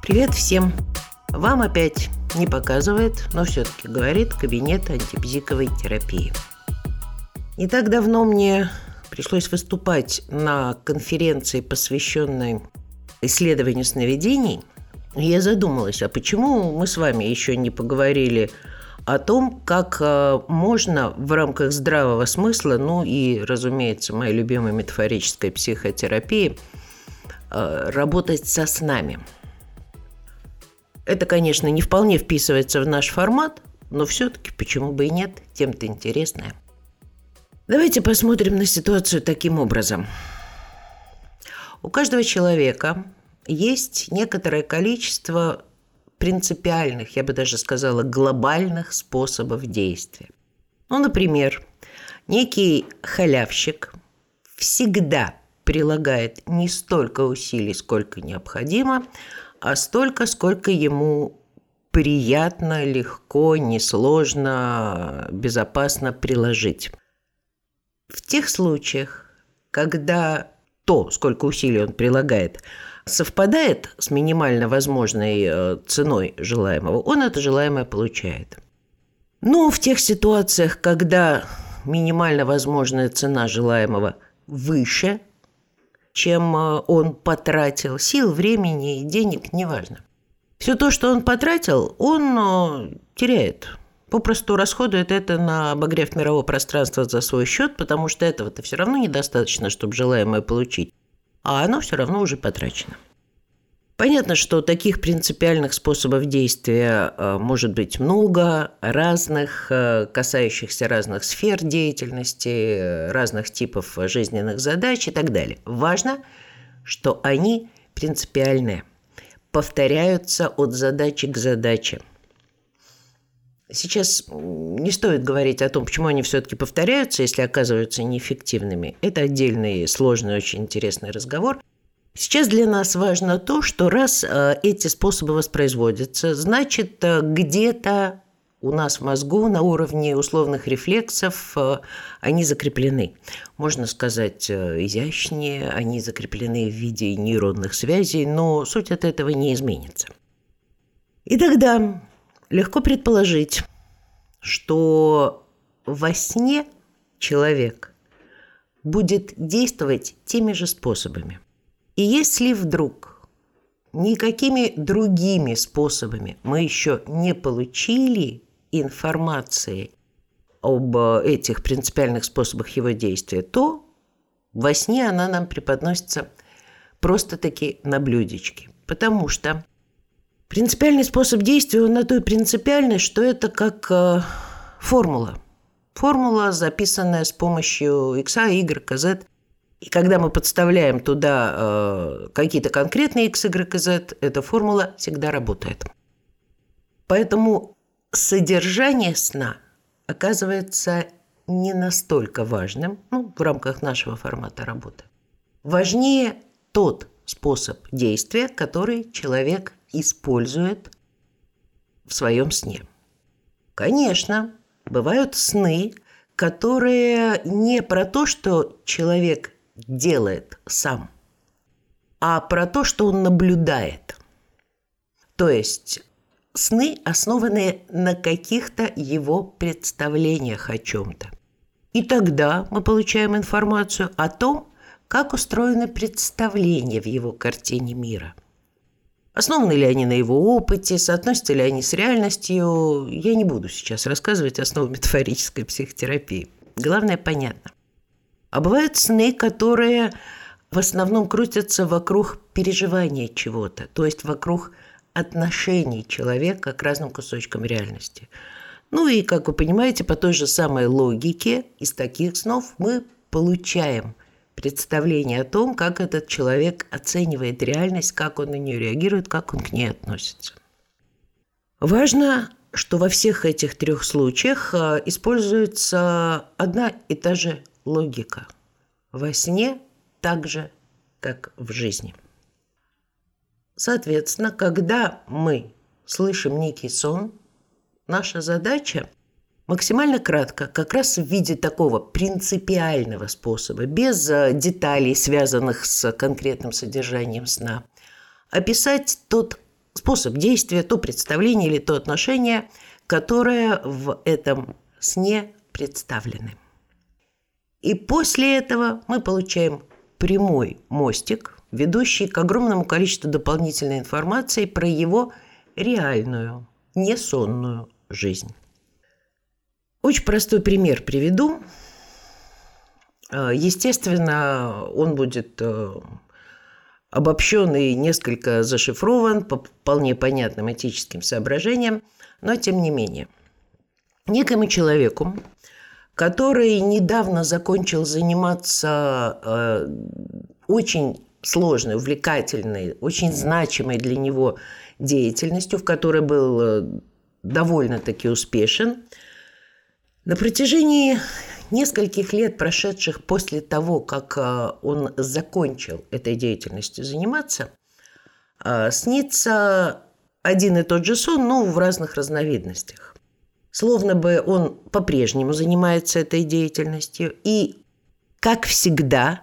Привет всем! Вам опять не показывает, но все-таки говорит кабинет антибзиковой терапии. Не так давно мне пришлось выступать на конференции, посвященной исследованию сновидений. Я задумалась, а почему мы с вами еще не поговорили о том, как э, можно в рамках здравого смысла, ну и, разумеется, моей любимой метафорической психотерапии, работать со снами – это, конечно, не вполне вписывается в наш формат, но все-таки почему бы и нет, тем-то интересное. Давайте посмотрим на ситуацию таким образом. У каждого человека есть некоторое количество принципиальных, я бы даже сказала, глобальных способов действия. Ну, например, некий халявщик всегда прилагает не столько усилий, сколько необходимо, а столько, сколько ему приятно, легко, несложно, безопасно приложить. В тех случаях, когда то, сколько усилий он прилагает, совпадает с минимально возможной э, ценой желаемого, он это желаемое получает. Но в тех ситуациях, когда минимально возможная цена желаемого выше – чем э, он потратил сил, времени денег, неважно. Все то, что он потратил, он э, теряет. Попросту расходует это на обогрев мирового пространства за свой счет, потому что этого-то все равно недостаточно, чтобы желаемое получить. А оно все равно уже потрачено. Понятно, что таких принципиальных способов действия э, может быть много, разных, э, касающихся разных сфер деятельности, э, разных типов жизненных задач и так далее. Важно, что они принципиальные, повторяются от задачи к задаче. Сейчас не стоит говорить о том, почему они все-таки повторяются, если оказываются неэффективными. Это отдельный сложный, очень интересный разговор – Сейчас для нас важно то, что раз э, эти способы воспроизводятся, значит, э, где-то у нас в мозгу на уровне условных рефлексов э, они закреплены. Можно сказать изящнее, они закреплены в виде нейронных связей, но суть от этого не изменится. И тогда легко предположить, что во сне человек будет действовать теми же способами. И если вдруг никакими другими способами мы еще не получили информации об этих принципиальных способах его действия, то во сне она нам преподносится просто-таки на блюдечке. Потому что принципиальный способ действия, он на той принципиальность, что это как э, формула. Формула, записанная с помощью x, y, z и когда мы подставляем туда э, какие-то конкретные x, y z, эта формула всегда работает. Поэтому содержание сна оказывается не настолько важным ну, в рамках нашего формата работы. Важнее тот способ действия, который человек использует в своем сне. Конечно, бывают сны, которые не про то, что человек делает сам, а про то, что он наблюдает. То есть сны, основанные на каких-то его представлениях о чем-то. И тогда мы получаем информацию о том, как устроены представления в его картине мира. Основаны ли они на его опыте, соотносятся ли они с реальностью, я не буду сейчас рассказывать основы метафорической психотерапии. Главное, понятно. А бывают сны, которые в основном крутятся вокруг переживания чего-то, то есть вокруг отношений человека к разным кусочкам реальности. Ну и, как вы понимаете, по той же самой логике из таких снов мы получаем представление о том, как этот человек оценивает реальность, как он на нее реагирует, как он к ней относится. Важно, что во всех этих трех случаях а, используется одна и та же логика. Во сне так же, как в жизни. Соответственно, когда мы слышим некий сон, наша задача максимально кратко, как раз в виде такого принципиального способа, без э, деталей, связанных с конкретным содержанием сна, описать тот способ действия, то представление или то отношение, которое в этом сне представлены. И после этого мы получаем прямой мостик, ведущий к огромному количеству дополнительной информации про его реальную, несонную жизнь. Очень простой пример приведу. Э, естественно, он будет э, обобщен и несколько зашифрован по вполне понятным этическим соображениям, но тем не менее. Некому человеку, который недавно закончил заниматься э, очень сложной, увлекательной, очень значимой для него деятельностью, в которой был довольно-таки успешен – на протяжении нескольких лет, прошедших после того, как э, он закончил этой деятельностью заниматься, э, снится один и тот же сон, но в разных разновидностях. Словно бы он по-прежнему занимается этой деятельностью и, как всегда,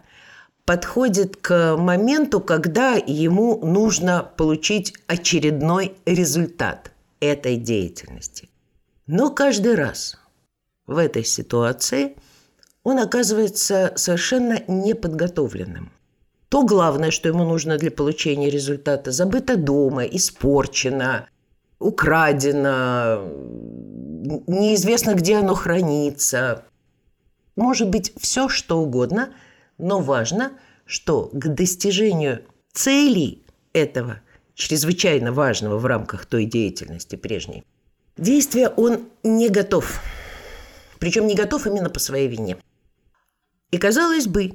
подходит к моменту, когда ему нужно получить очередной результат этой деятельности. Но каждый раз – в этой ситуации он оказывается совершенно неподготовленным. То главное, что ему нужно для получения результата, забыто дома, испорчено, украдено, неизвестно, где оно хранится. Может быть, все что угодно, но важно, что к достижению целей этого чрезвычайно важного в рамках той деятельности прежней, действия он не готов – причем не готов именно по своей вине. И, казалось бы,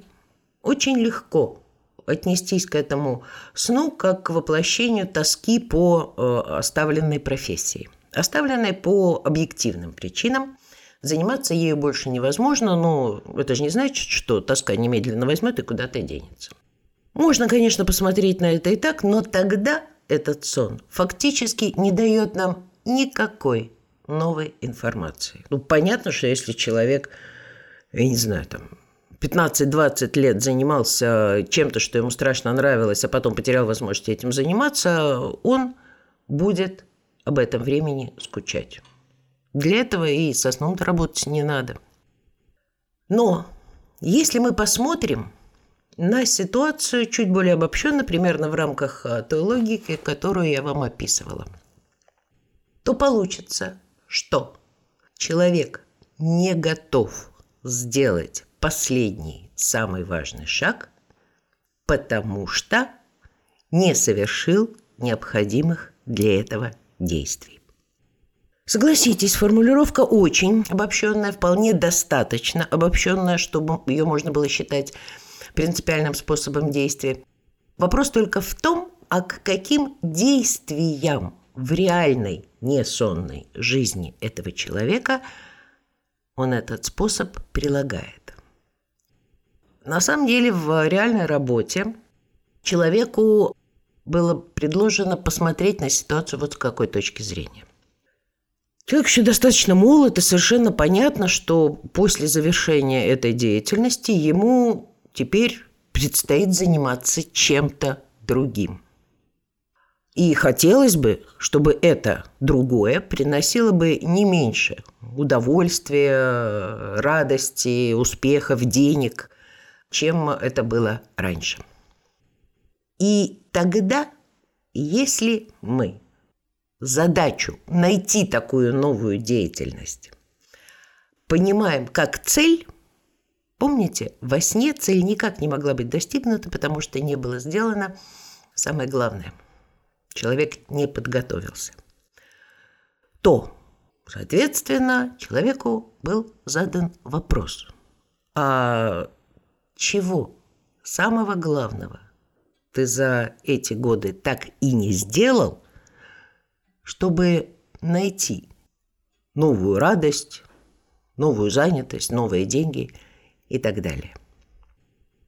очень легко отнестись к этому сну как к воплощению тоски по э, оставленной профессии. Оставленной по объективным причинам. Заниматься ею больше невозможно, но это же не значит, что тоска немедленно возьмет и куда-то денется. Можно, конечно, посмотреть на это и так, но тогда этот сон фактически не дает нам никакой новой информации. Ну, понятно, что если человек, я не знаю, там, 15-20 лет занимался чем-то, что ему страшно нравилось, а потом потерял возможность этим заниматься, он будет об этом времени скучать. Для этого и со сном работать не надо. Но если мы посмотрим на ситуацию чуть более обобщенно, примерно в рамках а, той логики, которую я вам описывала, то получится, что человек не готов сделать последний, самый важный шаг, потому что не совершил необходимых для этого действий. Согласитесь, формулировка очень обобщенная, вполне достаточно обобщенная, чтобы ее можно было считать принципиальным способом действия. Вопрос только в том, а к каким действиям в реальной несонной жизни этого человека он этот способ прилагает. На самом деле в реальной работе человеку было предложено посмотреть на ситуацию вот с какой точки зрения. Человек еще достаточно молод, и совершенно понятно, что после завершения этой деятельности ему теперь предстоит заниматься чем-то другим – и хотелось бы, чтобы это другое приносило бы не меньше удовольствия, радости, успехов, денег, чем это было раньше. И тогда, если мы задачу найти такую новую деятельность понимаем как цель, помните, во сне цель никак не могла быть достигнута, потому что не было сделано самое главное – человек не подготовился, то, соответственно, человеку был задан вопрос, а чего самого главного ты за эти годы так и не сделал, чтобы найти новую радость, новую занятость, новые деньги и так далее.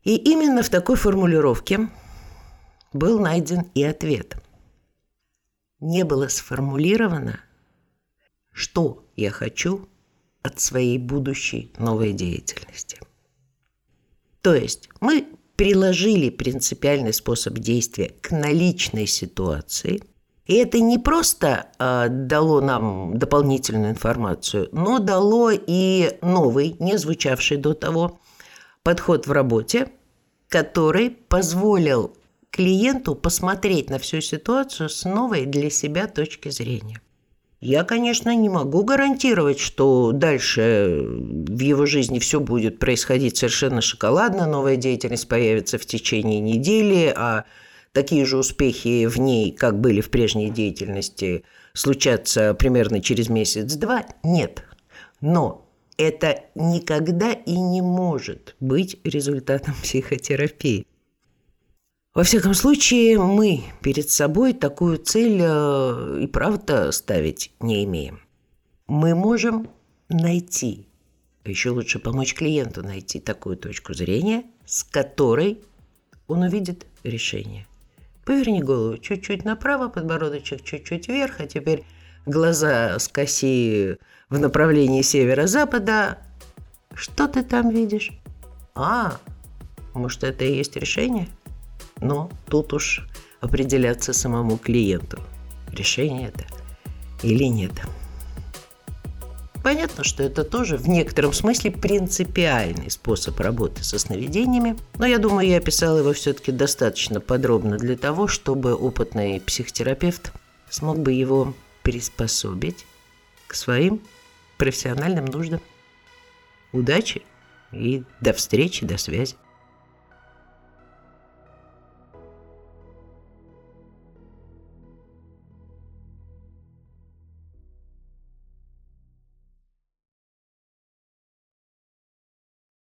И именно в такой формулировке был найден и ответ – не было сформулировано, что я хочу от своей будущей новой деятельности. То есть мы приложили принципиальный способ действия к наличной ситуации – и это не просто э, дало нам дополнительную информацию, но дало и новый, не звучавший до того, подход в работе, который позволил клиенту посмотреть на всю ситуацию с новой для себя точки зрения. Я, конечно, не могу гарантировать, что дальше в его жизни все будет происходить совершенно шоколадно, новая деятельность появится в течение недели, а такие же успехи в ней, как были в прежней деятельности, случатся примерно через месяц-два? Нет. Но это никогда и не может быть результатом психотерапии. Во всяком случае, мы перед собой такую цель э, и правда ставить не имеем. Мы можем найти, еще лучше помочь клиенту найти такую точку зрения, с которой он увидит решение. Поверни голову чуть-чуть направо, подбородочек чуть-чуть вверх, а теперь глаза скоси в направлении северо-запада. Что ты там видишь? А, может, это и есть решение? Но тут уж определяться самому клиенту, решение это или нет. Понятно, что это тоже в некотором смысле принципиальный способ работы со сновидениями, но я думаю, я описал его все-таки достаточно подробно для того, чтобы опытный психотерапевт смог бы его приспособить к своим профессиональным нуждам. Удачи и до встречи, до связи.